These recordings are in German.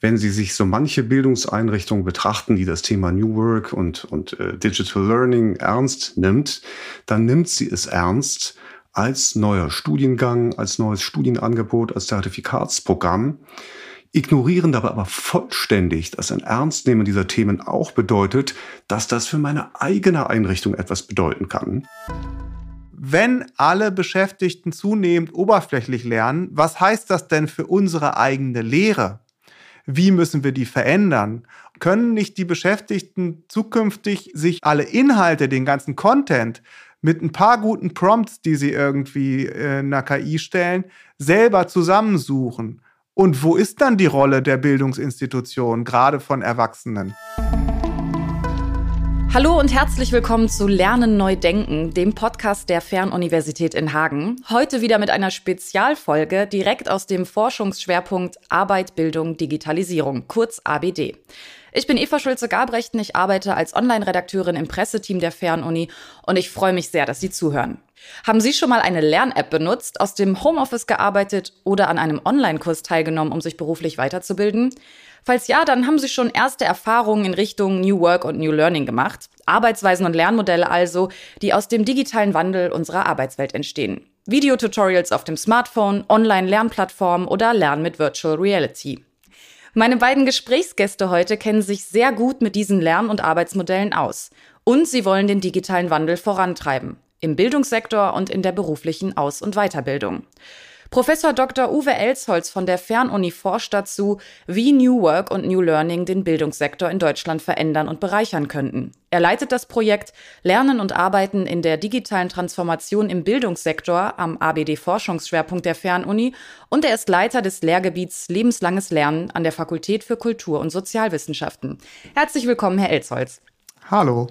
wenn Sie sich so manche Bildungseinrichtungen betrachten, die das Thema New Work und, und äh, Digital Learning ernst nimmt, dann nimmt sie es ernst als neuer Studiengang, als neues Studienangebot, als Zertifikatsprogramm, ignorieren dabei aber vollständig, dass ein Ernstnehmen dieser Themen auch bedeutet, dass das für meine eigene Einrichtung etwas bedeuten kann. Wenn alle Beschäftigten zunehmend oberflächlich lernen, was heißt das denn für unsere eigene Lehre? Wie müssen wir die verändern? Können nicht die Beschäftigten zukünftig sich alle Inhalte, den ganzen Content mit ein paar guten Prompts, die sie irgendwie äh, in einer KI stellen, selber zusammensuchen? Und wo ist dann die Rolle der Bildungsinstitution, gerade von Erwachsenen? Hallo und herzlich willkommen zu Lernen neu denken, dem Podcast der Fernuniversität in Hagen. Heute wieder mit einer Spezialfolge direkt aus dem Forschungsschwerpunkt Arbeit, Bildung, Digitalisierung, kurz ABD. Ich bin Eva Schulze-Gabrechten, ich arbeite als Online-Redakteurin im Presseteam der Fernuni und ich freue mich sehr, dass Sie zuhören. Haben Sie schon mal eine Lern-App benutzt, aus dem Homeoffice gearbeitet oder an einem Online-Kurs teilgenommen, um sich beruflich weiterzubilden? Falls ja, dann haben Sie schon erste Erfahrungen in Richtung New Work und New Learning gemacht. Arbeitsweisen und Lernmodelle also, die aus dem digitalen Wandel unserer Arbeitswelt entstehen. Videotutorials auf dem Smartphone, Online-Lernplattformen oder Lernen mit Virtual Reality. Meine beiden Gesprächsgäste heute kennen sich sehr gut mit diesen Lern- und Arbeitsmodellen aus. Und sie wollen den digitalen Wandel vorantreiben. Im Bildungssektor und in der beruflichen Aus- und Weiterbildung. Professor Dr. Uwe Elsholz von der Fernuni forscht dazu, wie New Work und New Learning den Bildungssektor in Deutschland verändern und bereichern könnten. Er leitet das Projekt Lernen und Arbeiten in der digitalen Transformation im Bildungssektor am ABD Forschungsschwerpunkt der Fernuni und er ist Leiter des Lehrgebiets Lebenslanges Lernen an der Fakultät für Kultur- und Sozialwissenschaften. Herzlich willkommen, Herr Elsholz. Hallo.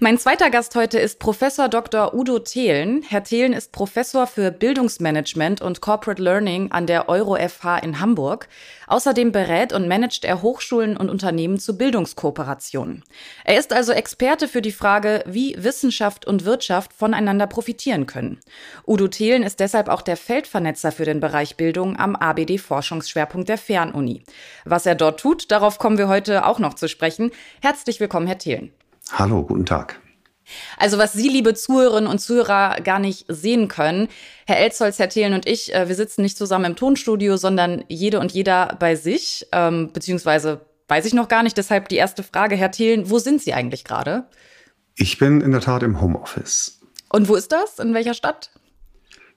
Mein zweiter Gast heute ist Professor Dr. Udo Thelen. Herr Thelen ist Professor für Bildungsmanagement und Corporate Learning an der Euro FH in Hamburg. Außerdem berät und managt er Hochschulen und Unternehmen zu Bildungskooperationen. Er ist also Experte für die Frage, wie Wissenschaft und Wirtschaft voneinander profitieren können. Udo Thelen ist deshalb auch der Feldvernetzer für den Bereich Bildung am ABD Forschungsschwerpunkt der Fernuni. Was er dort tut, darauf kommen wir heute auch noch zu sprechen. Herzlich willkommen, Herr Thelen. Hallo, guten Tag. Also was Sie, liebe Zuhörerinnen und Zuhörer, gar nicht sehen können, Herr Elzholz, Herr Thelen und ich, äh, wir sitzen nicht zusammen im Tonstudio, sondern jede und jeder bei sich, ähm, beziehungsweise weiß ich noch gar nicht. Deshalb die erste Frage, Herr Thelen, wo sind Sie eigentlich gerade? Ich bin in der Tat im Homeoffice. Und wo ist das? In welcher Stadt?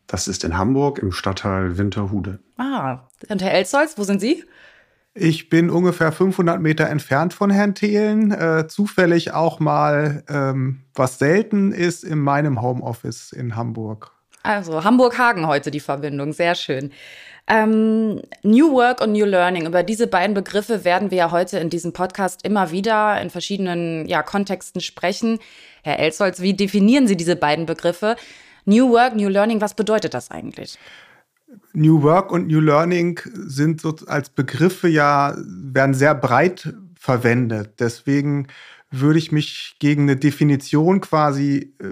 Das ist in Hamburg im Stadtteil Winterhude. Ah, und Herr Elzholz, wo sind Sie? Ich bin ungefähr 500 Meter entfernt von Herrn Thelen. Äh, zufällig auch mal, ähm, was selten ist, in meinem Homeoffice in Hamburg. Also Hamburg-Hagen heute die Verbindung, sehr schön. Ähm, New Work und New Learning, über diese beiden Begriffe werden wir ja heute in diesem Podcast immer wieder in verschiedenen ja, Kontexten sprechen. Herr Elsholz, wie definieren Sie diese beiden Begriffe? New Work, New Learning, was bedeutet das eigentlich? New Work und New Learning sind so als Begriffe ja, werden sehr breit verwendet. Deswegen würde ich mich gegen eine Definition quasi äh,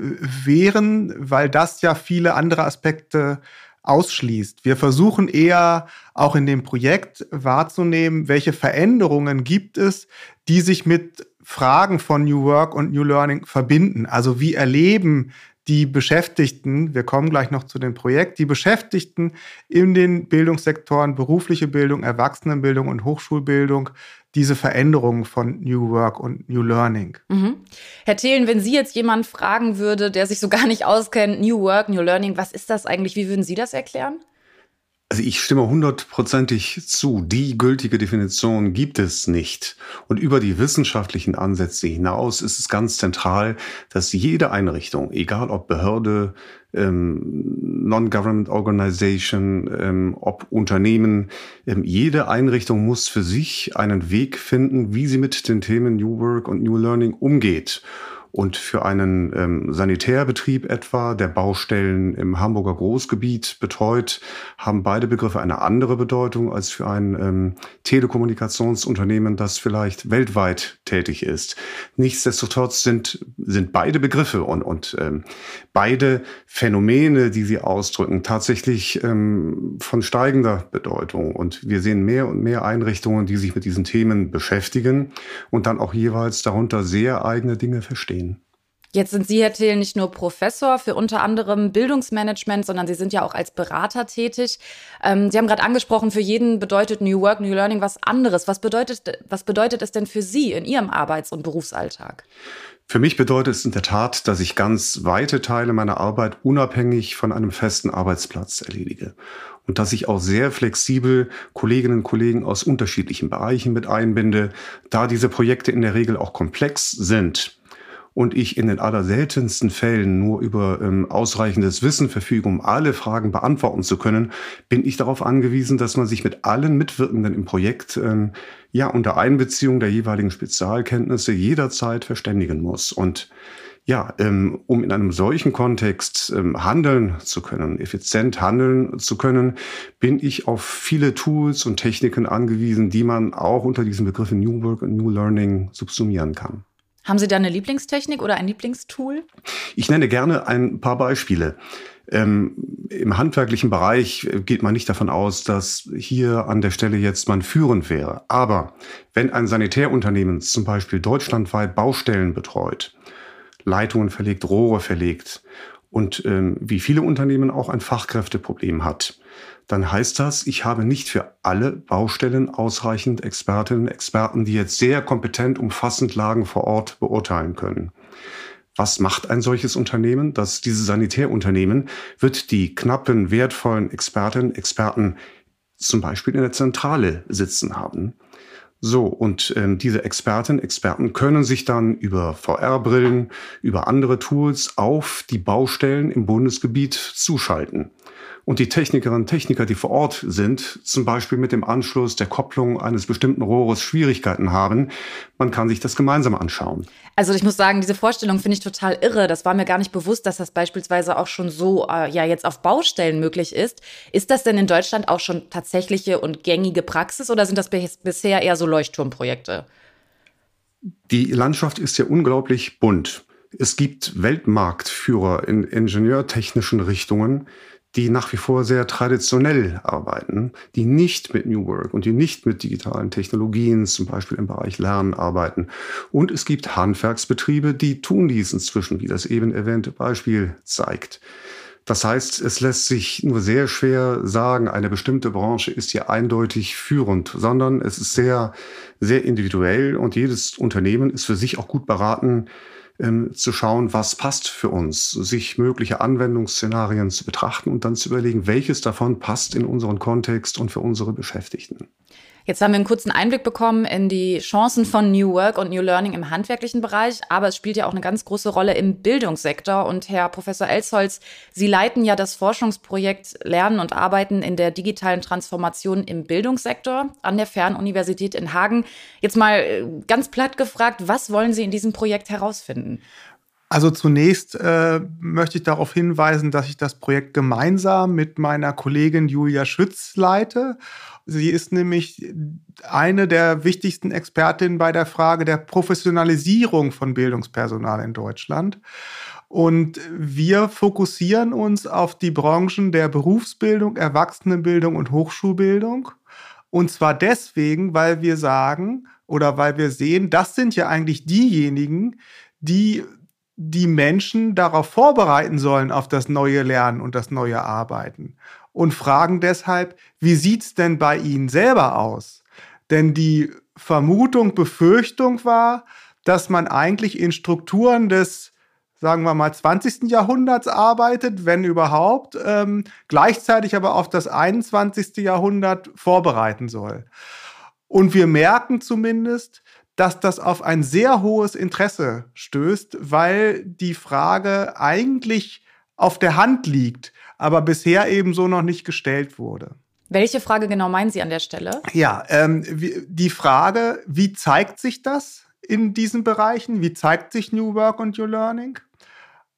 wehren, weil das ja viele andere Aspekte ausschließt. Wir versuchen eher auch in dem Projekt wahrzunehmen, welche Veränderungen gibt es, die sich mit Fragen von New Work und New Learning verbinden. Also wie erleben die Beschäftigten, wir kommen gleich noch zu dem Projekt, die Beschäftigten in den Bildungssektoren berufliche Bildung, Erwachsenenbildung und Hochschulbildung diese Veränderungen von New Work und New Learning. Mhm. Herr Thelen, wenn Sie jetzt jemanden fragen würde, der sich so gar nicht auskennt, New Work, New Learning, was ist das eigentlich? Wie würden Sie das erklären? Also ich stimme hundertprozentig zu. Die gültige Definition gibt es nicht. Und über die wissenschaftlichen Ansätze hinaus ist es ganz zentral, dass jede Einrichtung, egal ob Behörde, ähm, Non-Government Organization, ähm, ob Unternehmen, ähm, jede Einrichtung muss für sich einen Weg finden, wie sie mit den Themen New Work und New Learning umgeht. Und für einen ähm, Sanitärbetrieb etwa, der Baustellen im Hamburger Großgebiet betreut, haben beide Begriffe eine andere Bedeutung als für ein ähm, Telekommunikationsunternehmen, das vielleicht weltweit tätig ist. Nichtsdestotrotz sind, sind beide Begriffe und, und ähm, beide Phänomene, die sie ausdrücken, tatsächlich ähm, von steigender Bedeutung. Und wir sehen mehr und mehr Einrichtungen, die sich mit diesen Themen beschäftigen und dann auch jeweils darunter sehr eigene Dinge verstehen. Jetzt sind Sie, Herr Thiel, nicht nur Professor für unter anderem Bildungsmanagement, sondern Sie sind ja auch als Berater tätig. Ähm, Sie haben gerade angesprochen, für jeden bedeutet New Work, New Learning was anderes. Was bedeutet, was bedeutet es denn für Sie in Ihrem Arbeits- und Berufsalltag? Für mich bedeutet es in der Tat, dass ich ganz weite Teile meiner Arbeit unabhängig von einem festen Arbeitsplatz erledige und dass ich auch sehr flexibel Kolleginnen und Kollegen aus unterschiedlichen Bereichen mit einbinde, da diese Projekte in der Regel auch komplex sind und ich in den allerseltensten Fällen nur über ähm, ausreichendes Wissen verfüge, um alle Fragen beantworten zu können, bin ich darauf angewiesen, dass man sich mit allen Mitwirkenden im Projekt ähm, ja unter Einbeziehung der jeweiligen Spezialkenntnisse jederzeit verständigen muss. Und ja, ähm, um in einem solchen Kontext ähm, handeln zu können, effizient handeln zu können, bin ich auf viele Tools und Techniken angewiesen, die man auch unter diesen Begriffen New Work und New Learning subsumieren kann. Haben Sie da eine Lieblingstechnik oder ein Lieblingstool? Ich nenne gerne ein paar Beispiele. Ähm, Im handwerklichen Bereich geht man nicht davon aus, dass hier an der Stelle jetzt man führend wäre. Aber wenn ein Sanitärunternehmen zum Beispiel deutschlandweit Baustellen betreut, Leitungen verlegt, Rohre verlegt und ähm, wie viele Unternehmen auch ein Fachkräfteproblem hat, dann heißt das, ich habe nicht für alle Baustellen ausreichend Expertinnen, Experten, die jetzt sehr kompetent umfassend Lagen vor Ort beurteilen können. Was macht ein solches Unternehmen? Das, diese Sanitärunternehmen wird die knappen, wertvollen Expertinnen, Experten zum Beispiel in der Zentrale sitzen haben. So, und ähm, diese Expertinnen, Experten können sich dann über VR-Brillen, über andere Tools auf die Baustellen im Bundesgebiet zuschalten. Und die Technikerinnen und Techniker, die vor Ort sind, zum Beispiel mit dem Anschluss der Kopplung eines bestimmten Rohres Schwierigkeiten haben, man kann sich das gemeinsam anschauen. Also ich muss sagen, diese Vorstellung finde ich total irre. Das war mir gar nicht bewusst, dass das beispielsweise auch schon so äh, ja jetzt auf Baustellen möglich ist. Ist das denn in Deutschland auch schon tatsächliche und gängige Praxis oder sind das bisher eher so Leuchtturmprojekte? Die Landschaft ist ja unglaublich bunt. Es gibt Weltmarktführer in ingenieurtechnischen Richtungen, die nach wie vor sehr traditionell arbeiten, die nicht mit New Work und die nicht mit digitalen Technologien, zum Beispiel im Bereich Lernen, arbeiten. Und es gibt Handwerksbetriebe, die tun dies inzwischen, wie das eben erwähnte Beispiel zeigt. Das heißt, es lässt sich nur sehr schwer sagen, eine bestimmte Branche ist hier eindeutig führend, sondern es ist sehr, sehr individuell und jedes Unternehmen ist für sich auch gut beraten, ähm, zu schauen, was passt für uns, sich mögliche Anwendungsszenarien zu betrachten und dann zu überlegen, welches davon passt in unseren Kontext und für unsere Beschäftigten. Jetzt haben wir einen kurzen Einblick bekommen in die Chancen von New Work und New Learning im handwerklichen Bereich, aber es spielt ja auch eine ganz große Rolle im Bildungssektor. Und Herr Professor Elsholz, Sie leiten ja das Forschungsprojekt Lernen und Arbeiten in der digitalen Transformation im Bildungssektor an der Fernuniversität in Hagen. Jetzt mal äh, ganz platt gefragt, was wollen Sie in diesem Projekt herausfinden? Also zunächst äh, möchte ich darauf hinweisen, dass ich das Projekt gemeinsam mit meiner Kollegin Julia Schütz leite. Sie ist nämlich eine der wichtigsten Expertinnen bei der Frage der Professionalisierung von Bildungspersonal in Deutschland. Und wir fokussieren uns auf die Branchen der Berufsbildung, Erwachsenenbildung und Hochschulbildung. Und zwar deswegen, weil wir sagen oder weil wir sehen, das sind ja eigentlich diejenigen, die die Menschen darauf vorbereiten sollen, auf das neue Lernen und das neue Arbeiten. Und fragen deshalb, wie sieht's denn bei Ihnen selber aus? Denn die Vermutung, Befürchtung war, dass man eigentlich in Strukturen des, sagen wir mal, 20. Jahrhunderts arbeitet, wenn überhaupt, ähm, gleichzeitig aber auf das 21. Jahrhundert vorbereiten soll. Und wir merken zumindest, dass das auf ein sehr hohes Interesse stößt, weil die Frage eigentlich auf der Hand liegt, aber bisher eben so noch nicht gestellt wurde. Welche Frage genau meinen Sie an der Stelle? Ja, ähm, die Frage, wie zeigt sich das in diesen Bereichen? Wie zeigt sich New Work und New Learning?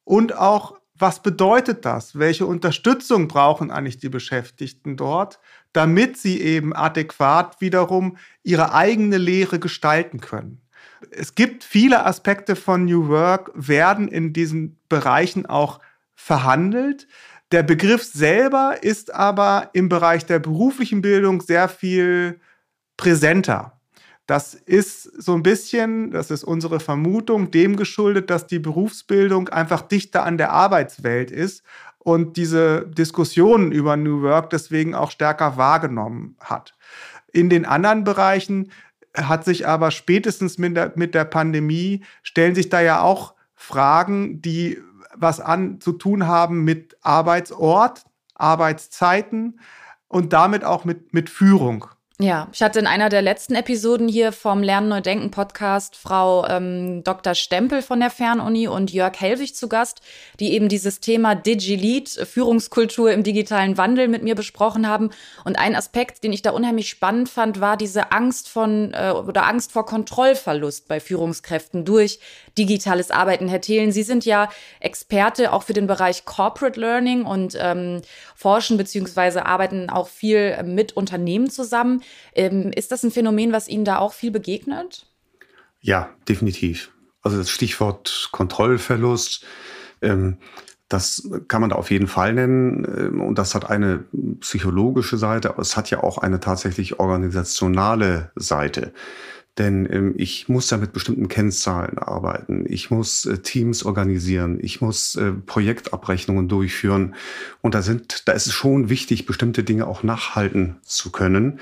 Und auch, was bedeutet das? Welche Unterstützung brauchen eigentlich die Beschäftigten dort, damit sie eben adäquat wiederum ihre eigene Lehre gestalten können? Es gibt viele Aspekte von New Work, werden in diesen Bereichen auch verhandelt. Der Begriff selber ist aber im Bereich der beruflichen Bildung sehr viel präsenter. Das ist so ein bisschen, das ist unsere Vermutung, dem geschuldet, dass die Berufsbildung einfach dichter an der Arbeitswelt ist und diese Diskussionen über New Work deswegen auch stärker wahrgenommen hat. In den anderen Bereichen hat sich aber spätestens mit der, mit der Pandemie, stellen sich da ja auch Fragen, die was an zu tun haben mit Arbeitsort, Arbeitszeiten und damit auch mit, mit Führung. Ja, ich hatte in einer der letzten Episoden hier vom Lernen Neu Denken Podcast Frau ähm, Dr. Stempel von der Fernuni und Jörg Helwig zu Gast, die eben dieses Thema DigiLead, Führungskultur im digitalen Wandel mit mir besprochen haben. Und ein Aspekt, den ich da unheimlich spannend fand, war diese Angst von äh, oder Angst vor Kontrollverlust bei Führungskräften durch digitales Arbeiten. Herr Thelen, Sie sind ja Experte auch für den Bereich Corporate Learning und ähm, forschen beziehungsweise arbeiten auch viel mit Unternehmen zusammen. Ähm, ist das ein Phänomen, was Ihnen da auch viel begegnet? Ja, definitiv. Also das Stichwort Kontrollverlust, ähm, das kann man da auf jeden Fall nennen. Ähm, und das hat eine psychologische Seite, aber es hat ja auch eine tatsächlich organisationale Seite. Denn ähm, ich muss ja mit bestimmten Kennzahlen arbeiten. Ich muss äh, Teams organisieren. Ich muss äh, Projektabrechnungen durchführen. Und da sind, da ist es schon wichtig, bestimmte Dinge auch nachhalten zu können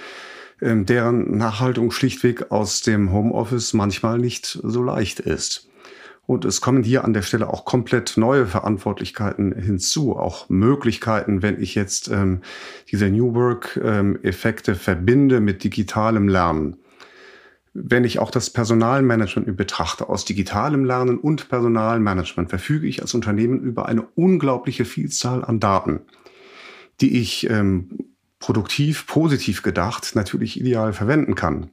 ähm, deren Nachhaltung schlichtweg aus dem Homeoffice manchmal nicht so leicht ist. Und es kommen hier an der Stelle auch komplett neue Verantwortlichkeiten hinzu, auch Möglichkeiten, wenn ich jetzt ähm, diese New Work-Effekte ähm, verbinde mit digitalem Lernen. Wenn ich auch das Personalmanagement betrachte, aus digitalem Lernen und Personalmanagement verfüge ich als Unternehmen über eine unglaubliche Vielzahl an Daten, die ich ähm, produktiv, positiv gedacht natürlich ideal verwenden kann,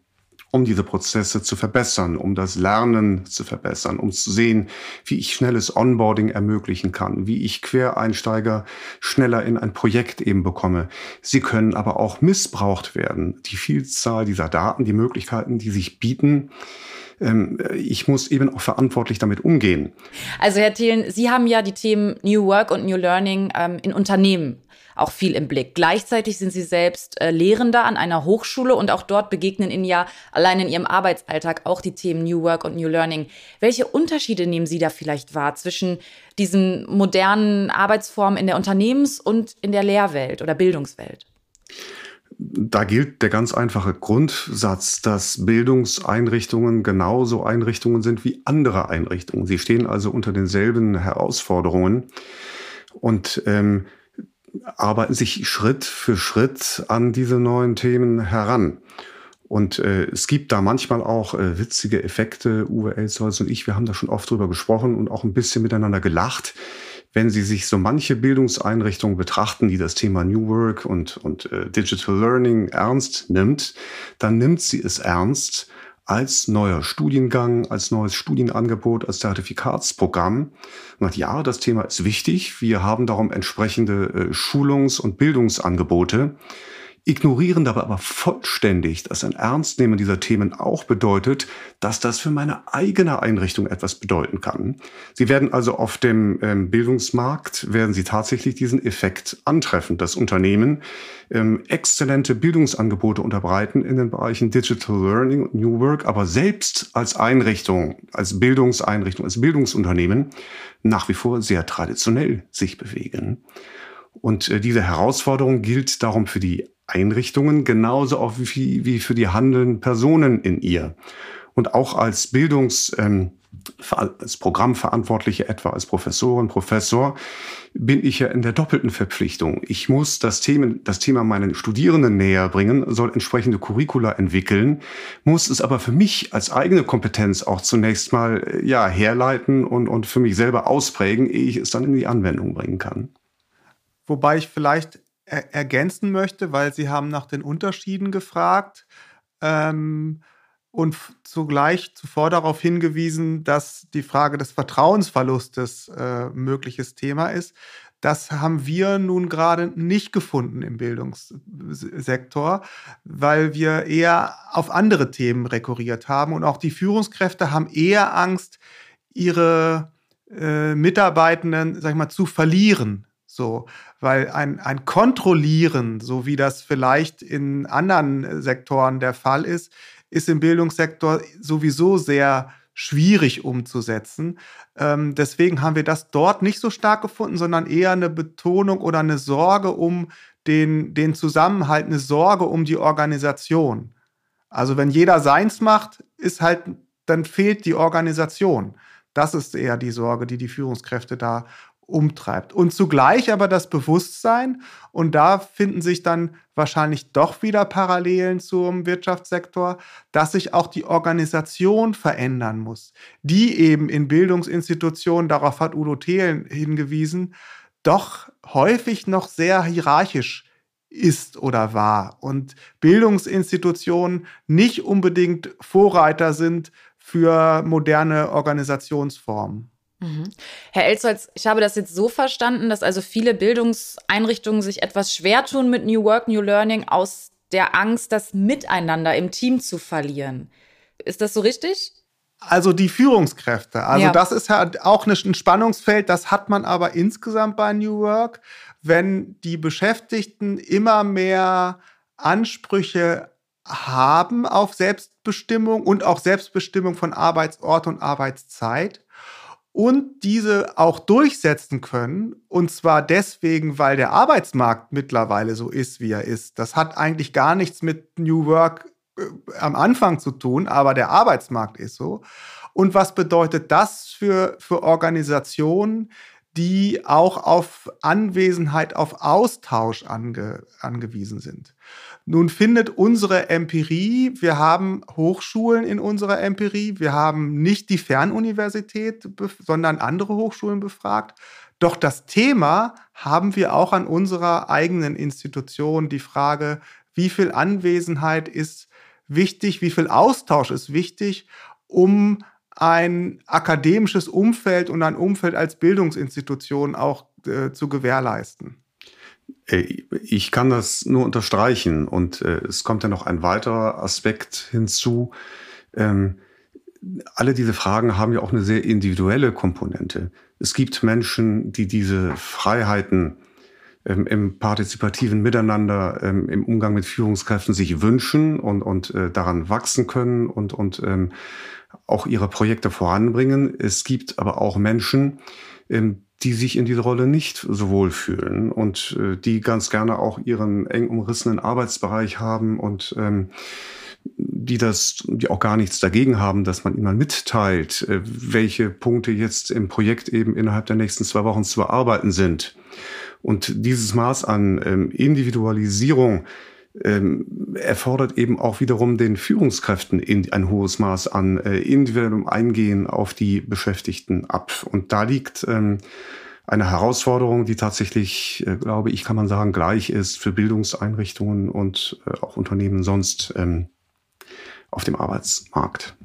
um diese Prozesse zu verbessern, um das Lernen zu verbessern, um zu sehen, wie ich schnelles Onboarding ermöglichen kann, wie ich Quereinsteiger schneller in ein Projekt eben bekomme. Sie können aber auch missbraucht werden. Die Vielzahl dieser Daten, die Möglichkeiten, die sich bieten, ähm, ich muss eben auch verantwortlich damit umgehen. Also Herr Thielen, Sie haben ja die Themen New Work und New Learning ähm, in Unternehmen auch viel im Blick. Gleichzeitig sind Sie selbst äh, Lehrender an einer Hochschule und auch dort begegnen Ihnen ja allein in Ihrem Arbeitsalltag auch die Themen New Work und New Learning. Welche Unterschiede nehmen Sie da vielleicht wahr zwischen diesen modernen Arbeitsformen in der Unternehmens- und in der Lehrwelt oder Bildungswelt? Da gilt der ganz einfache Grundsatz, dass Bildungseinrichtungen genauso Einrichtungen sind wie andere Einrichtungen. Sie stehen also unter denselben Herausforderungen. Und ähm, arbeiten sich Schritt für Schritt an diese neuen Themen heran. Und äh, es gibt da manchmal auch äh, witzige Effekte. Uwe Elsholz und ich, wir haben da schon oft drüber gesprochen und auch ein bisschen miteinander gelacht. Wenn Sie sich so manche Bildungseinrichtungen betrachten, die das Thema New Work und, und äh, Digital Learning ernst nimmt, dann nimmt sie es ernst, als neuer Studiengang, als neues Studienangebot, als Zertifikatsprogramm. Und ja, das Thema ist wichtig. Wir haben darum entsprechende äh, Schulungs- und Bildungsangebote ignorieren dabei aber vollständig, dass ein Ernstnehmen dieser Themen auch bedeutet, dass das für meine eigene Einrichtung etwas bedeuten kann. Sie werden also auf dem ähm, Bildungsmarkt, werden Sie tatsächlich diesen Effekt antreffen, dass Unternehmen ähm, exzellente Bildungsangebote unterbreiten in den Bereichen Digital Learning und New Work, aber selbst als Einrichtung, als Bildungseinrichtung, als Bildungsunternehmen nach wie vor sehr traditionell sich bewegen. Und äh, diese Herausforderung gilt darum für die Einrichtungen genauso auch wie, wie für die handelnden Personen in ihr. Und auch als Bildungs, ähm, als Programmverantwortliche, etwa als Professorin, Professor, bin ich ja in der doppelten Verpflichtung. Ich muss das Thema, das Thema meinen Studierenden näher bringen, soll entsprechende Curricula entwickeln, muss es aber für mich als eigene Kompetenz auch zunächst mal äh, ja, herleiten und, und für mich selber ausprägen, ehe ich es dann in die Anwendung bringen kann. Wobei ich vielleicht er ergänzen möchte, weil Sie haben nach den Unterschieden gefragt. Ähm, und zugleich zuvor darauf hingewiesen, dass die Frage des Vertrauensverlustes äh, mögliches Thema ist. Das haben wir nun gerade nicht gefunden im Bildungssektor, weil wir eher auf andere Themen rekurriert haben. Und auch die Führungskräfte haben eher Angst, ihre äh, Mitarbeitenden, sag ich mal, zu verlieren. So, weil ein, ein Kontrollieren, so wie das vielleicht in anderen Sektoren der Fall ist, ist im Bildungssektor sowieso sehr schwierig umzusetzen. Ähm, deswegen haben wir das dort nicht so stark gefunden, sondern eher eine Betonung oder eine Sorge um den, den Zusammenhalt, eine Sorge um die Organisation. Also wenn jeder seins macht, ist halt, dann fehlt die Organisation. Das ist eher die Sorge, die die Führungskräfte da umtreibt. Und zugleich aber das Bewusstsein, und da finden sich dann wahrscheinlich doch wieder Parallelen zum Wirtschaftssektor, dass sich auch die Organisation verändern muss, die eben in Bildungsinstitutionen, darauf hat Udo Thelen hingewiesen, doch häufig noch sehr hierarchisch ist oder war und Bildungsinstitutionen nicht unbedingt Vorreiter sind für moderne Organisationsformen. Mhm. Herr Elzholz, ich habe das jetzt so verstanden, dass also viele Bildungseinrichtungen sich etwas schwer tun mit New Work, New Learning aus der Angst, das Miteinander im Team zu verlieren. Ist das so richtig? Also die Führungskräfte. Also ja. das ist ja auch ein Spannungsfeld, das hat man aber insgesamt bei New Work, wenn die Beschäftigten immer mehr Ansprüche haben auf Selbstbestimmung und auch Selbstbestimmung von Arbeitsort und Arbeitszeit und diese auch durchsetzen können. Und zwar deswegen, weil der Arbeitsmarkt mittlerweile so ist, wie er ist. Das hat eigentlich gar nichts mit New Work äh, am Anfang zu tun, aber der Arbeitsmarkt ist so. Und was bedeutet das für, für Organisationen, die auch auf Anwesenheit, auf Austausch ange, angewiesen sind? Nun findet unsere Empirie, wir haben Hochschulen in unserer Empirie, wir haben nicht die Fernuniversität, sondern andere Hochschulen befragt. Doch das Thema haben wir auch an unserer eigenen Institution, die Frage, wie viel Anwesenheit ist wichtig, wie viel Austausch ist wichtig, um ein akademisches Umfeld und ein Umfeld als Bildungsinstitution auch äh, zu gewährleisten. Äh, ich kann das nur unterstreichen und äh, es kommt ja noch ein weiterer Aspekt hinzu. Ähm, alle diese Fragen haben ja auch eine sehr individuelle Komponente. Es gibt Menschen, die diese Freiheiten ähm, im partizipativen Miteinander, ähm, im Umgang mit Führungskräften sich wünschen und, und äh, daran wachsen können und, und ähm, auch ihre Projekte voranbringen. Es gibt aber auch Menschen, ähm, die sich in dieser Rolle nicht so wohl fühlen und äh, die ganz gerne auch ihren eng umrissenen Arbeitsbereich haben und ähm, die das, die auch gar nichts dagegen haben, dass man ihnen mitteilt, äh, welche Punkte jetzt im Projekt eben innerhalb der nächsten zwei Wochen zu bearbeiten sind. Und dieses Maß an ähm, Individualisierung ähm, erfordert eben auch wiederum den Führungskräften in, ein hohes Maß an äh, individuellem Eingehen auf die Beschäftigten ab. Und da liegt ähm, eine Herausforderung, die tatsächlich, äh, glaube ich, kann man sagen, gleich ist für Bildungseinrichtungen und äh, auch Unternehmen sonst ähm, auf dem Arbeitsmarkt.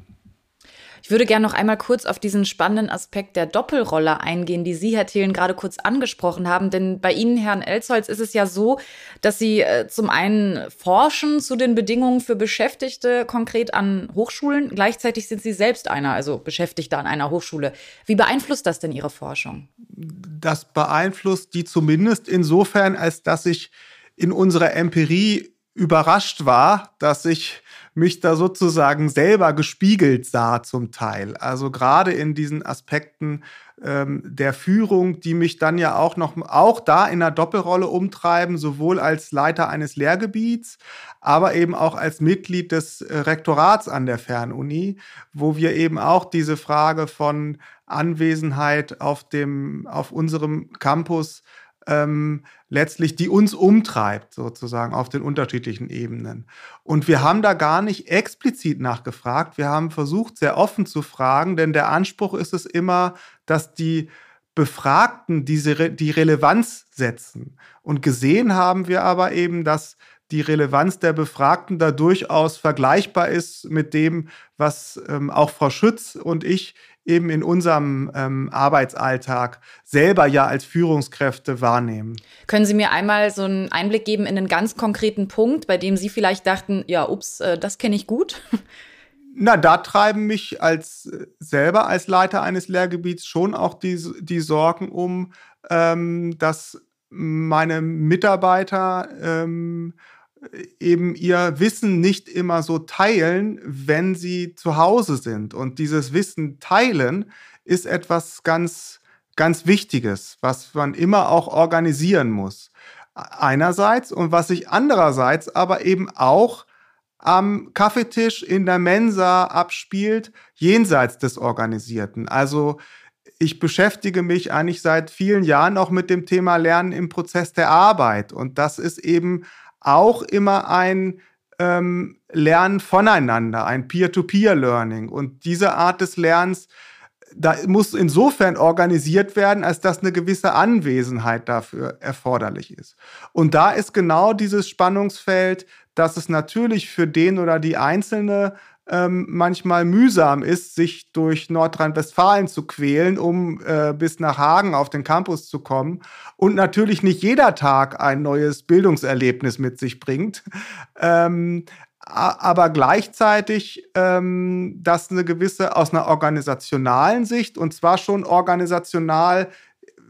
Ich würde gerne noch einmal kurz auf diesen spannenden Aspekt der Doppelrolle eingehen, die Sie, Herr Thelen, gerade kurz angesprochen haben. Denn bei Ihnen, Herrn Elzholz, ist es ja so, dass Sie äh, zum einen forschen zu den Bedingungen für Beschäftigte konkret an Hochschulen. Gleichzeitig sind Sie selbst einer, also Beschäftigter an einer Hochschule. Wie beeinflusst das denn Ihre Forschung? Das beeinflusst die zumindest insofern, als dass ich in unserer Empirie überrascht war, dass ich mich da sozusagen selber gespiegelt sah zum Teil. Also gerade in diesen Aspekten ähm, der Führung, die mich dann ja auch noch auch da in einer Doppelrolle umtreiben, sowohl als Leiter eines Lehrgebiets, aber eben auch als Mitglied des äh, Rektorats an der Fernuni, wo wir eben auch diese Frage von Anwesenheit auf dem auf unserem Campus ähm, letztlich, die uns umtreibt, sozusagen auf den unterschiedlichen Ebenen. Und wir haben da gar nicht explizit nachgefragt. Wir haben versucht, sehr offen zu fragen, denn der Anspruch ist es immer, dass die Befragten diese, die Relevanz setzen. Und gesehen haben wir aber eben, dass die Relevanz der Befragten da durchaus vergleichbar ist mit dem, was ähm, auch Frau Schütz und ich eben in unserem ähm, Arbeitsalltag selber ja als Führungskräfte wahrnehmen. Können Sie mir einmal so einen Einblick geben in einen ganz konkreten Punkt, bei dem Sie vielleicht dachten, ja, ups, äh, das kenne ich gut? Na, da treiben mich als selber als Leiter eines Lehrgebiets schon auch die, die Sorgen um, ähm, dass meine Mitarbeiter ähm, eben ihr Wissen nicht immer so teilen, wenn sie zu Hause sind. Und dieses Wissen teilen ist etwas ganz, ganz Wichtiges, was man immer auch organisieren muss. Einerseits und was sich andererseits aber eben auch am Kaffeetisch in der Mensa abspielt, jenseits des Organisierten. Also ich beschäftige mich eigentlich seit vielen Jahren auch mit dem Thema Lernen im Prozess der Arbeit. Und das ist eben auch immer ein ähm, Lernen voneinander, ein Peer-to-Peer-Learning. Und diese Art des Lernens, da muss insofern organisiert werden, als dass eine gewisse Anwesenheit dafür erforderlich ist. Und da ist genau dieses Spannungsfeld, dass es natürlich für den oder die Einzelne ähm, manchmal mühsam ist, sich durch Nordrhein-Westfalen zu quälen, um äh, bis nach Hagen auf den Campus zu kommen. Und natürlich nicht jeder Tag ein neues Bildungserlebnis mit sich bringt. Ähm, aber gleichzeitig ähm, dass eine gewisse aus einer organisationalen Sicht und zwar schon organisational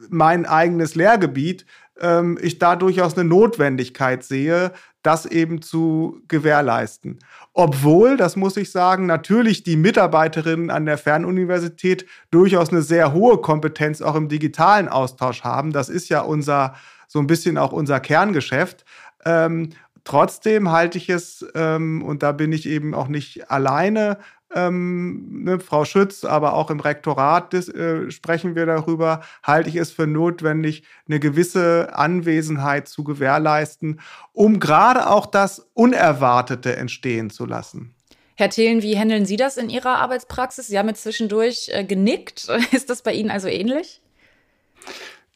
mein eigenes Lehrgebiet, ähm, ich da durchaus eine Notwendigkeit sehe, das eben zu gewährleisten. Obwohl, das muss ich sagen, natürlich die Mitarbeiterinnen an der Fernuniversität durchaus eine sehr hohe Kompetenz auch im digitalen Austausch haben. Das ist ja unser, so ein bisschen auch unser Kerngeschäft. Ähm, trotzdem halte ich es, ähm, und da bin ich eben auch nicht alleine, ähm, ne, Frau Schütz, aber auch im Rektorat des, äh, sprechen wir darüber, halte ich es für notwendig, eine gewisse Anwesenheit zu gewährleisten, um gerade auch das Unerwartete entstehen zu lassen. Herr Thelen, wie handeln Sie das in Ihrer Arbeitspraxis? Sie haben jetzt zwischendurch äh, genickt. Ist das bei Ihnen also ähnlich?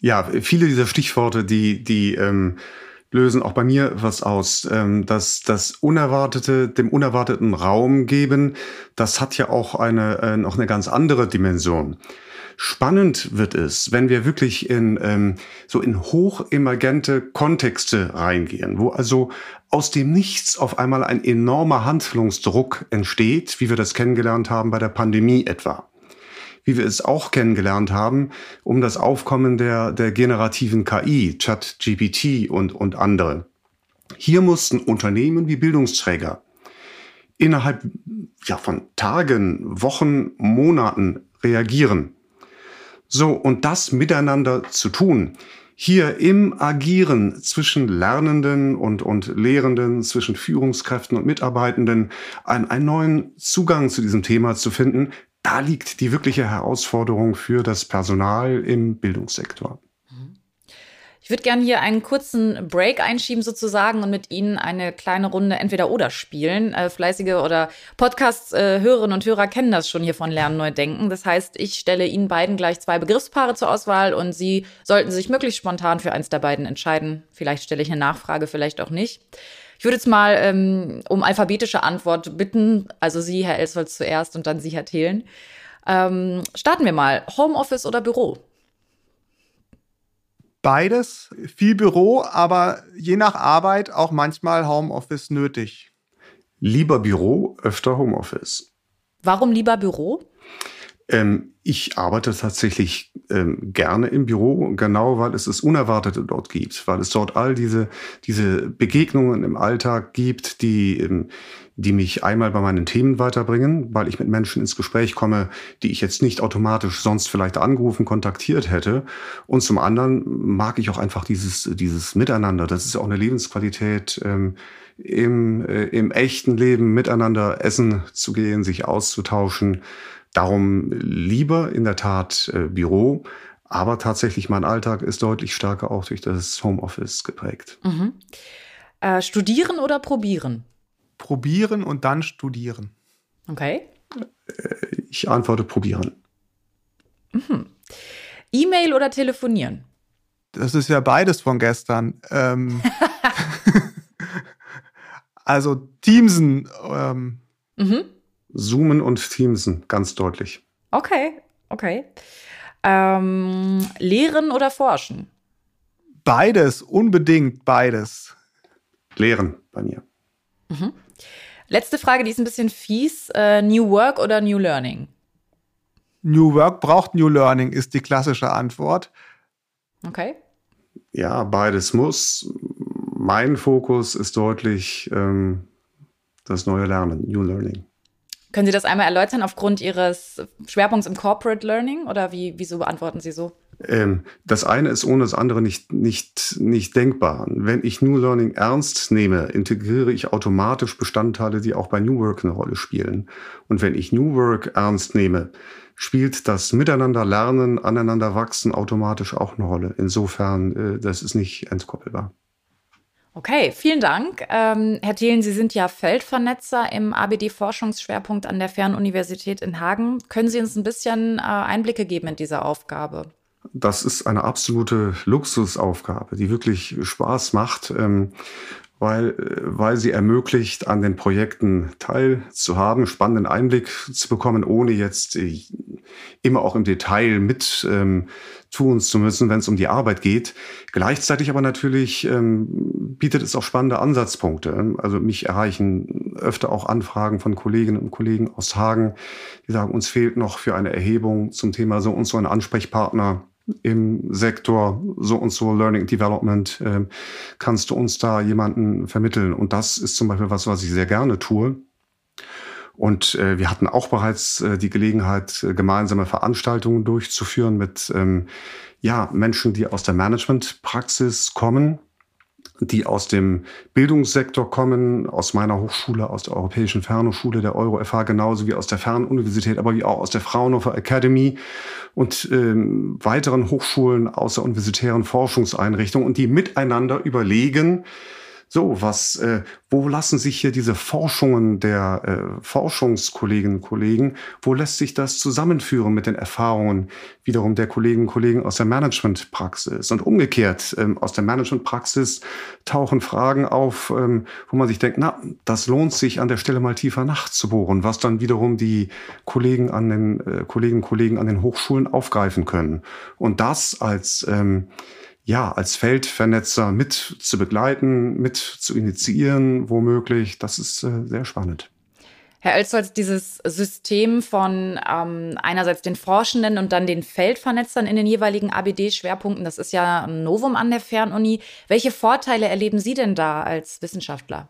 Ja, viele dieser Stichworte, die, die ähm, lösen auch bei mir was aus. Ähm, dass das Unerwartete, dem Unerwarteten Raum geben, das hat ja auch eine, äh, noch eine ganz andere Dimension. Spannend wird es, wenn wir wirklich in ähm, so in hochemergente Kontexte reingehen, wo also aus dem Nichts auf einmal ein enormer Handlungsdruck entsteht, wie wir das kennengelernt haben bei der Pandemie etwa wie wir es auch kennengelernt haben, um das Aufkommen der, der generativen KI, ChatGPT und, und andere. Hier mussten Unternehmen wie Bildungsträger innerhalb ja, von Tagen, Wochen, Monaten reagieren. So, und das miteinander zu tun, hier im Agieren zwischen Lernenden und, und Lehrenden, zwischen Führungskräften und Mitarbeitenden, einen, einen neuen Zugang zu diesem Thema zu finden, da liegt die wirkliche Herausforderung für das Personal im Bildungssektor. Ich würde gerne hier einen kurzen Break einschieben sozusagen und mit Ihnen eine kleine Runde entweder oder spielen. Äh, fleißige oder Podcast-Hörerinnen und Hörer kennen das schon hier von Lernen neu denken. Das heißt, ich stelle Ihnen beiden gleich zwei Begriffspaare zur Auswahl und Sie sollten sich möglichst spontan für eins der beiden entscheiden. Vielleicht stelle ich eine Nachfrage, vielleicht auch nicht. Ich würde jetzt mal ähm, um alphabetische Antwort bitten. Also Sie, Herr Elsholz, zuerst und dann Sie, Herr Thelen. Ähm, starten wir mal. Homeoffice oder Büro? Beides. Viel Büro, aber je nach Arbeit auch manchmal Homeoffice nötig. Lieber Büro, öfter Homeoffice. Warum lieber Büro? Ähm, ich arbeite tatsächlich ähm, gerne im Büro, genau weil es das Unerwartete dort gibt, weil es dort all diese, diese Begegnungen im Alltag gibt, die, ähm, die mich einmal bei meinen Themen weiterbringen, weil ich mit Menschen ins Gespräch komme, die ich jetzt nicht automatisch sonst vielleicht angerufen, kontaktiert hätte. Und zum anderen mag ich auch einfach dieses, dieses Miteinander. Das ist auch eine Lebensqualität. Ähm, im, äh, im echten Leben miteinander essen zu gehen, sich auszutauschen. Darum lieber in der Tat äh, Büro, aber tatsächlich mein Alltag ist deutlich stärker auch durch das Homeoffice geprägt. Mhm. Äh, studieren oder probieren? Probieren und dann studieren. Okay. Äh, ich antworte probieren. Mhm. E-Mail oder telefonieren? Das ist ja beides von gestern. Ähm, Also Teamsen. Ähm. Mhm. Zoomen und Teamsen, ganz deutlich. Okay, okay. Ähm, lehren oder forschen? Beides, unbedingt beides. Lehren bei mir. Mhm. Letzte Frage, die ist ein bisschen fies. Äh, New Work oder New Learning? New Work braucht New Learning, ist die klassische Antwort. Okay. Ja, beides muss. Mein Fokus ist deutlich ähm, das neue Lernen, New Learning. Können Sie das einmal erläutern aufgrund Ihres Schwerpunkts im Corporate Learning oder wie, wieso beantworten Sie so? Ähm, das eine ist ohne das andere nicht, nicht, nicht denkbar. Wenn ich New Learning ernst nehme, integriere ich automatisch Bestandteile, die auch bei New Work eine Rolle spielen. Und wenn ich New Work ernst nehme, spielt das Miteinander lernen, aneinander wachsen automatisch auch eine Rolle. Insofern, äh, das ist nicht entkoppelbar. Okay, vielen Dank. Ähm, Herr Thelen, Sie sind ja Feldvernetzer im ABD-Forschungsschwerpunkt an der Fernuniversität in Hagen. Können Sie uns ein bisschen äh, Einblicke geben in diese Aufgabe? Das ist eine absolute Luxusaufgabe, die wirklich Spaß macht. Ähm, weil, äh, weil sie ermöglicht, an den Projekten teilzuhaben, spannenden Einblick zu bekommen, ohne jetzt äh, immer auch im Detail mit ähm, tun zu müssen, wenn es um die Arbeit geht. Gleichzeitig aber natürlich ähm, bietet es auch spannende Ansatzpunkte. Also mich erreichen öfter auch Anfragen von Kolleginnen und Kollegen aus Hagen, die sagen, uns fehlt noch für eine Erhebung zum Thema so und so ein Ansprechpartner im Sektor so und so Learning Development, äh, kannst du uns da jemanden vermitteln? Und das ist zum Beispiel was, was ich sehr gerne tue. Und äh, wir hatten auch bereits äh, die Gelegenheit, äh, gemeinsame Veranstaltungen durchzuführen mit ähm, ja, Menschen, die aus der Managementpraxis kommen die aus dem Bildungssektor kommen, aus meiner Hochschule, aus der Europäischen Fernhochschule, der Euro-FH, genauso wie aus der Fernuniversität, aber wie auch aus der Fraunhofer Academy und ähm, weiteren Hochschulen aus der universitären Forschungseinrichtung und die miteinander überlegen, so, was, äh, wo lassen sich hier diese Forschungen der äh, Forschungskolleginnen und Kollegen, wo lässt sich das zusammenführen mit den Erfahrungen wiederum der Kolleginnen und Kollegen aus der Managementpraxis? Und umgekehrt, ähm, aus der Managementpraxis tauchen Fragen auf, ähm, wo man sich denkt, na, das lohnt sich an der Stelle mal tiefer nachzubohren, was dann wiederum die Kollegen an den äh, Kolleginnen und Kollegen an den Hochschulen aufgreifen können. Und das als ähm, ja, als Feldvernetzer mit zu begleiten, mit zu initiieren, womöglich. Das ist äh, sehr spannend. Herr Oelstolz, dieses System von ähm, einerseits den Forschenden und dann den Feldvernetzern in den jeweiligen ABD-Schwerpunkten, das ist ja ein Novum an der Fernuni. Welche Vorteile erleben Sie denn da als Wissenschaftler?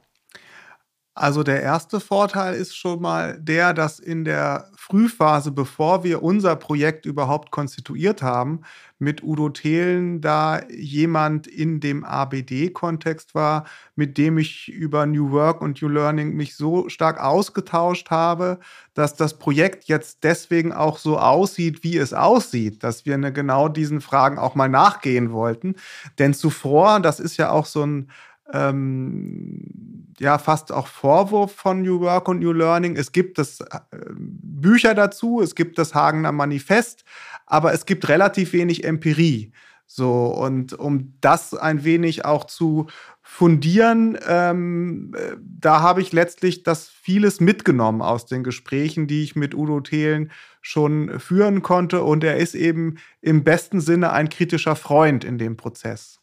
Also der erste Vorteil ist schon mal der, dass in der Frühphase, bevor wir unser Projekt überhaupt konstituiert haben, mit Udo Thelen da jemand in dem ABD-Kontext war, mit dem ich über New Work und New Learning mich so stark ausgetauscht habe, dass das Projekt jetzt deswegen auch so aussieht, wie es aussieht, dass wir ne, genau diesen Fragen auch mal nachgehen wollten. Denn zuvor, das ist ja auch so ein ähm, ja fast auch Vorwurf von New Work und New Learning. Es gibt das äh, Bücher dazu, es gibt das Hagener Manifest, aber es gibt relativ wenig Empirie. So, und um das ein wenig auch zu fundieren, ähm, äh, da habe ich letztlich das vieles mitgenommen aus den Gesprächen, die ich mit Udo Thelen schon führen konnte. Und er ist eben im besten Sinne ein kritischer Freund in dem Prozess.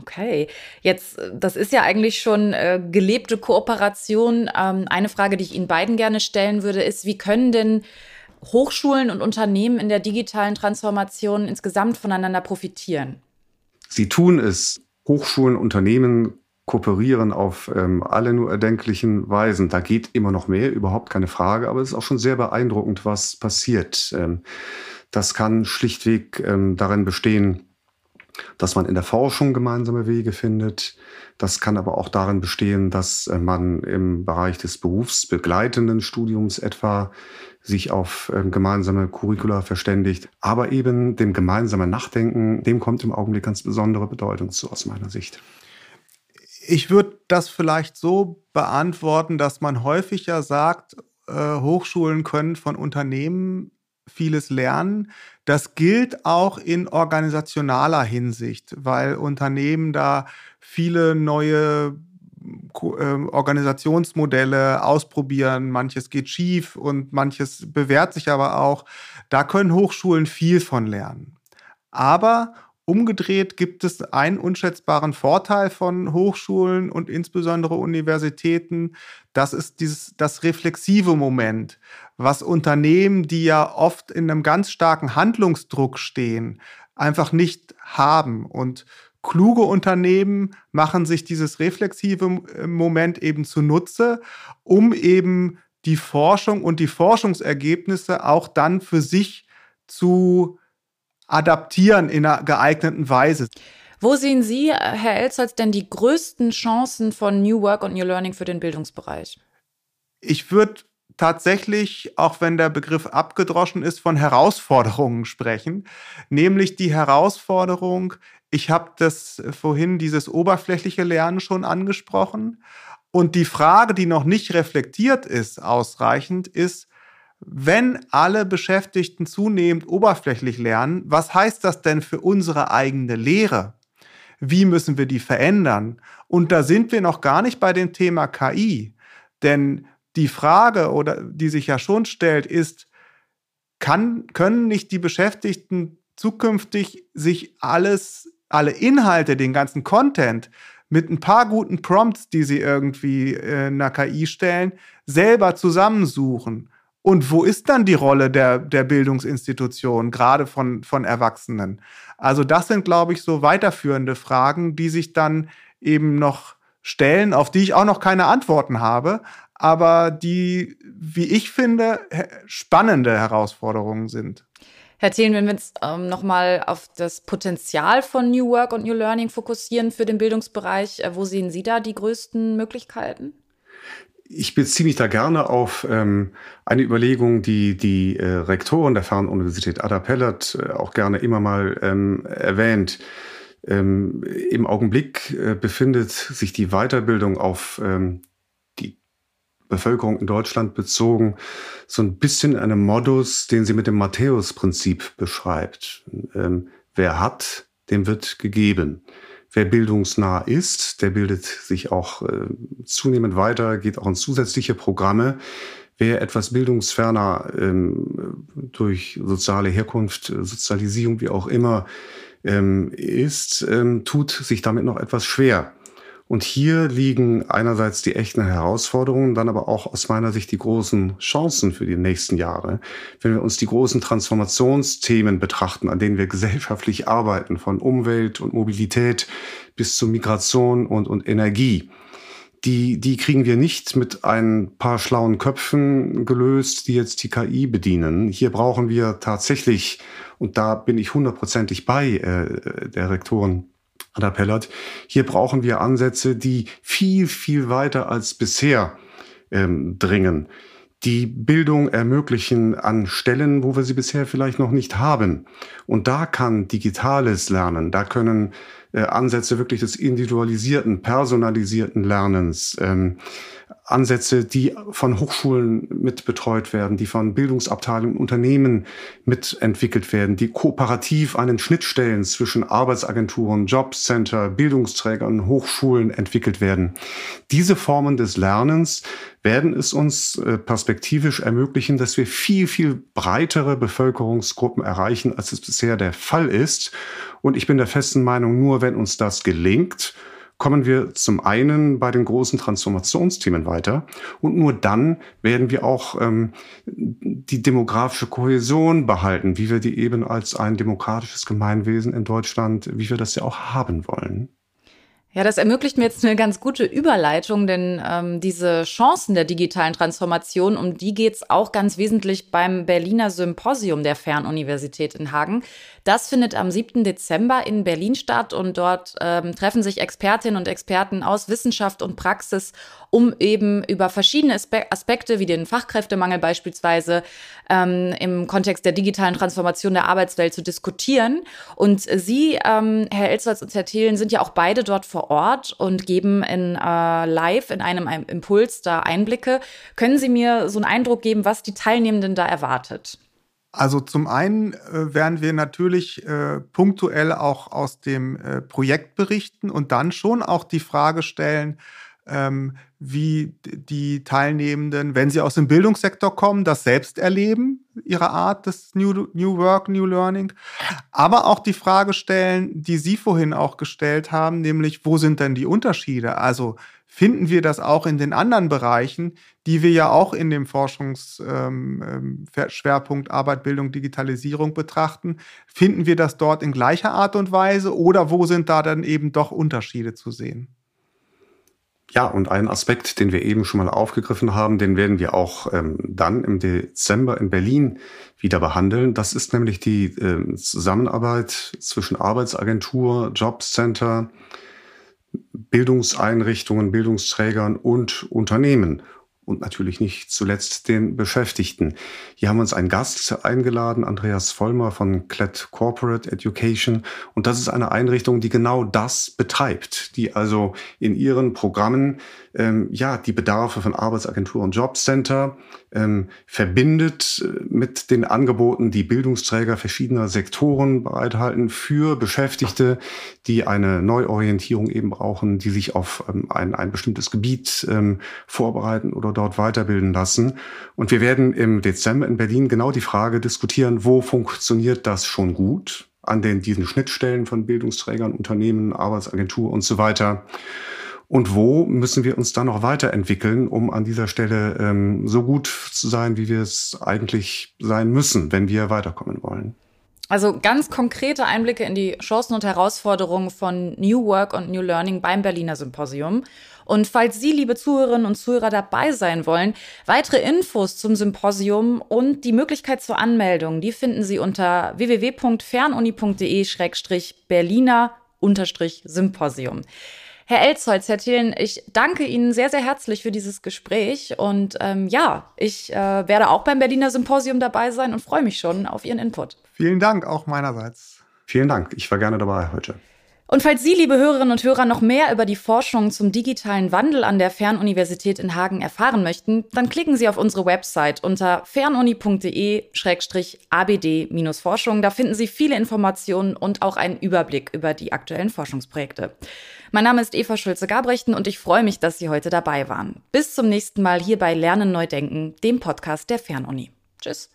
Okay, jetzt, äh, das ist ja eigentlich schon äh, gelebte Kooperation. Ähm, eine Frage, die ich Ihnen beiden gerne stellen würde, ist, wie können denn Hochschulen und Unternehmen in der digitalen Transformation insgesamt voneinander profitieren? Sie tun es. Hochschulen, Unternehmen kooperieren auf ähm, alle nur erdenklichen Weisen. Da geht immer noch mehr, überhaupt keine Frage, aber es ist auch schon sehr beeindruckend, was passiert. Ähm, das kann schlichtweg ähm, darin bestehen, dass man in der Forschung gemeinsame Wege findet. Das kann aber auch darin bestehen, dass äh, man im Bereich des berufsbegleitenden Studiums etwa sich auf ähm, gemeinsame Curricula verständigt. Aber eben dem gemeinsamen Nachdenken, dem kommt im Augenblick ganz besondere Bedeutung zu aus meiner Sicht. Ich würde das vielleicht so beantworten, dass man häufig ja sagt, äh, Hochschulen können von Unternehmen vieles lernen. Das gilt auch in organisationaler Hinsicht, weil Unternehmen da viele neue ähm, Organisationsmodelle ausprobieren, manches geht schief und manches bewährt sich aber auch. Da können Hochschulen viel von lernen. Aber umgedreht gibt es einen unschätzbaren Vorteil von Hochschulen und insbesondere Universitäten. Das ist dieses, das reflexive Moment, was Unternehmen, die ja oft in einem ganz starken Handlungsdruck stehen, einfach nicht haben. Und kluge Unternehmen machen sich dieses reflexive äh, Moment eben zunutze, um eben die Forschung und die Forschungsergebnisse auch dann für sich zu adaptieren in einer geeigneten Weise. Wo sehen Sie, Herr Elzholz, denn die größten Chancen von New Work und New Learning für den Bildungsbereich? Ich würde tatsächlich, auch wenn der Begriff abgedroschen ist, von Herausforderungen sprechen. Nämlich die Herausforderung, ich habe das vorhin, dieses oberflächliche Lernen schon angesprochen. Und die Frage, die noch nicht reflektiert ist, ausreichend, ist, wenn alle Beschäftigten zunehmend oberflächlich lernen, was heißt das denn für unsere eigene Lehre? Wie müssen wir die verändern? Und da sind wir noch gar nicht bei dem Thema KI. Denn die Frage, oder die sich ja schon stellt, ist, kann, können nicht die Beschäftigten zukünftig sich alles alle Inhalte, den ganzen Content mit ein paar guten Prompts, die sie irgendwie äh, in einer KI stellen, selber zusammensuchen. Und wo ist dann die Rolle der, der Bildungsinstitution, gerade von, von Erwachsenen? Also das sind, glaube ich, so weiterführende Fragen, die sich dann eben noch stellen, auf die ich auch noch keine Antworten habe, aber die, wie ich finde, spannende Herausforderungen sind. Herr Thelen, wenn wir uns ähm, nochmal auf das Potenzial von New Work und New Learning fokussieren für den Bildungsbereich, äh, wo sehen Sie da die größten Möglichkeiten? Ich beziehe mich da gerne auf ähm, eine Überlegung, die die äh, Rektoren der Fernuniversität Ada Pellert äh, auch gerne immer mal ähm, erwähnt. Ähm, Im Augenblick äh, befindet sich die Weiterbildung auf ähm, Bevölkerung in Deutschland bezogen, so ein bisschen einem Modus, den sie mit dem Matthäus-Prinzip beschreibt. Ähm, wer hat, dem wird gegeben. Wer bildungsnah ist, der bildet sich auch äh, zunehmend weiter, geht auch in zusätzliche Programme. Wer etwas bildungsferner ähm, durch soziale Herkunft, Sozialisierung, wie auch immer, ähm, ist, ähm, tut sich damit noch etwas schwer. Und hier liegen einerseits die echten Herausforderungen, dann aber auch aus meiner Sicht die großen Chancen für die nächsten Jahre. Wenn wir uns die großen Transformationsthemen betrachten, an denen wir gesellschaftlich arbeiten, von Umwelt und Mobilität bis zu Migration und, und Energie, die, die kriegen wir nicht mit ein paar schlauen Köpfen gelöst, die jetzt die KI bedienen. Hier brauchen wir tatsächlich, und da bin ich hundertprozentig bei äh, der Rektoren Ada Pellert. Hier brauchen wir Ansätze, die viel, viel weiter als bisher ähm, dringen, die Bildung ermöglichen an Stellen, wo wir sie bisher vielleicht noch nicht haben. Und da kann digitales Lernen, da können äh, Ansätze wirklich des individualisierten, personalisierten Lernens, ähm, Ansätze, die von Hochschulen mit betreut werden, die von Bildungsabteilungen, Unternehmen mitentwickelt werden, die kooperativ an den Schnittstellen zwischen Arbeitsagenturen, Jobcenter, Bildungsträgern, Hochschulen entwickelt werden. Diese Formen des Lernens werden es uns äh, perspektivisch ermöglichen, dass wir viel, viel breitere Bevölkerungsgruppen erreichen, als es bisher der Fall ist. Und ich bin der festen Meinung, nur wenn uns das gelingt, kommen wir zum einen bei den großen Transformationsthemen weiter und nur dann werden wir auch ähm, die demografische Kohäsion behalten, wie wir die eben als ein demokratisches Gemeinwesen in Deutschland, wie wir das ja auch haben wollen. Ja, das ermöglicht mir jetzt eine ganz gute Überleitung, denn ähm, diese Chancen der digitalen Transformation, um die geht's auch ganz wesentlich beim Berliner Symposium der Fernuniversität in Hagen. Das findet am 7. Dezember in Berlin statt und dort ähm, treffen sich Expertinnen und Experten aus Wissenschaft und Praxis, um eben über verschiedene Aspekte wie den Fachkräftemangel beispielsweise ähm, im Kontext der digitalen Transformation der Arbeitswelt zu diskutieren. Und Sie, ähm, Herr Elswitz und Herr Thelen, sind ja auch beide dort vor Ort und geben in äh, live in einem, einem Impuls da Einblicke. Können Sie mir so einen Eindruck geben, was die Teilnehmenden da erwartet? Also zum einen äh, werden wir natürlich äh, punktuell auch aus dem äh, Projekt berichten und dann schon auch die Frage stellen, ähm, wie die Teilnehmenden, wenn sie aus dem Bildungssektor kommen, das selbst erleben, ihre Art des New, New Work, New Learning. Aber auch die Frage stellen, die Sie vorhin auch gestellt haben, nämlich, wo sind denn die Unterschiede? Also finden wir das auch in den anderen Bereichen, die wir ja auch in dem Forschungsschwerpunkt ähm, ähm Arbeit, Bildung, Digitalisierung betrachten. Finden wir das dort in gleicher Art und Weise oder wo sind da dann eben doch Unterschiede zu sehen? Ja, und ein Aspekt, den wir eben schon mal aufgegriffen haben, den werden wir auch ähm, dann im Dezember in Berlin wieder behandeln. Das ist nämlich die äh, Zusammenarbeit zwischen Arbeitsagentur, Jobcenter, Bildungseinrichtungen, Bildungsträgern und Unternehmen und natürlich nicht zuletzt den Beschäftigten. Hier haben wir uns einen Gast eingeladen, Andreas Vollmer von Klett Corporate Education. Und das ist eine Einrichtung, die genau das betreibt, die also in ihren Programmen ähm, ja die Bedarfe von Arbeitsagentur und Jobcenter ähm, verbindet äh, mit den Angeboten, die Bildungsträger verschiedener Sektoren bereithalten für Beschäftigte, die eine Neuorientierung eben brauchen, die sich auf ähm, ein, ein bestimmtes Gebiet ähm, vorbereiten oder dort weiterbilden lassen. Und wir werden im Dezember in Berlin genau die Frage diskutieren, wo funktioniert das schon gut an den, diesen Schnittstellen von Bildungsträgern, Unternehmen, Arbeitsagentur und so weiter. Und wo müssen wir uns dann noch weiterentwickeln, um an dieser Stelle ähm, so gut zu sein, wie wir es eigentlich sein müssen, wenn wir weiterkommen wollen? Also ganz konkrete Einblicke in die Chancen und Herausforderungen von New Work und New Learning beim Berliner Symposium. Und falls Sie, liebe Zuhörerinnen und Zuhörer, dabei sein wollen, weitere Infos zum Symposium und die Möglichkeit zur Anmeldung, die finden Sie unter www.fernuni.de-berliner-symposium. Herr Elzholz, Herr Thielen, ich danke Ihnen sehr, sehr herzlich für dieses Gespräch. Und ähm, ja, ich äh, werde auch beim Berliner Symposium dabei sein und freue mich schon auf Ihren Input. Vielen Dank auch meinerseits. Vielen Dank. Ich war gerne dabei heute. Und falls Sie, liebe Hörerinnen und Hörer, noch mehr über die Forschung zum digitalen Wandel an der Fernuniversität in Hagen erfahren möchten, dann klicken Sie auf unsere Website unter fernuni.de-abd-forschung. Da finden Sie viele Informationen und auch einen Überblick über die aktuellen Forschungsprojekte. Mein Name ist Eva Schulze-Gabrechten und ich freue mich, dass Sie heute dabei waren. Bis zum nächsten Mal hier bei Lernen neu denken, dem Podcast der Fernuni. Tschüss.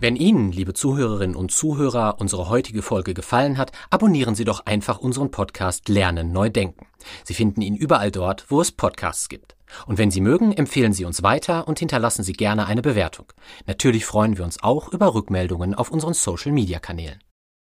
Wenn Ihnen, liebe Zuhörerinnen und Zuhörer, unsere heutige Folge gefallen hat, abonnieren Sie doch einfach unseren Podcast Lernen neu denken. Sie finden ihn überall dort, wo es Podcasts gibt. Und wenn Sie mögen, empfehlen Sie uns weiter und hinterlassen Sie gerne eine Bewertung. Natürlich freuen wir uns auch über Rückmeldungen auf unseren Social-Media-Kanälen.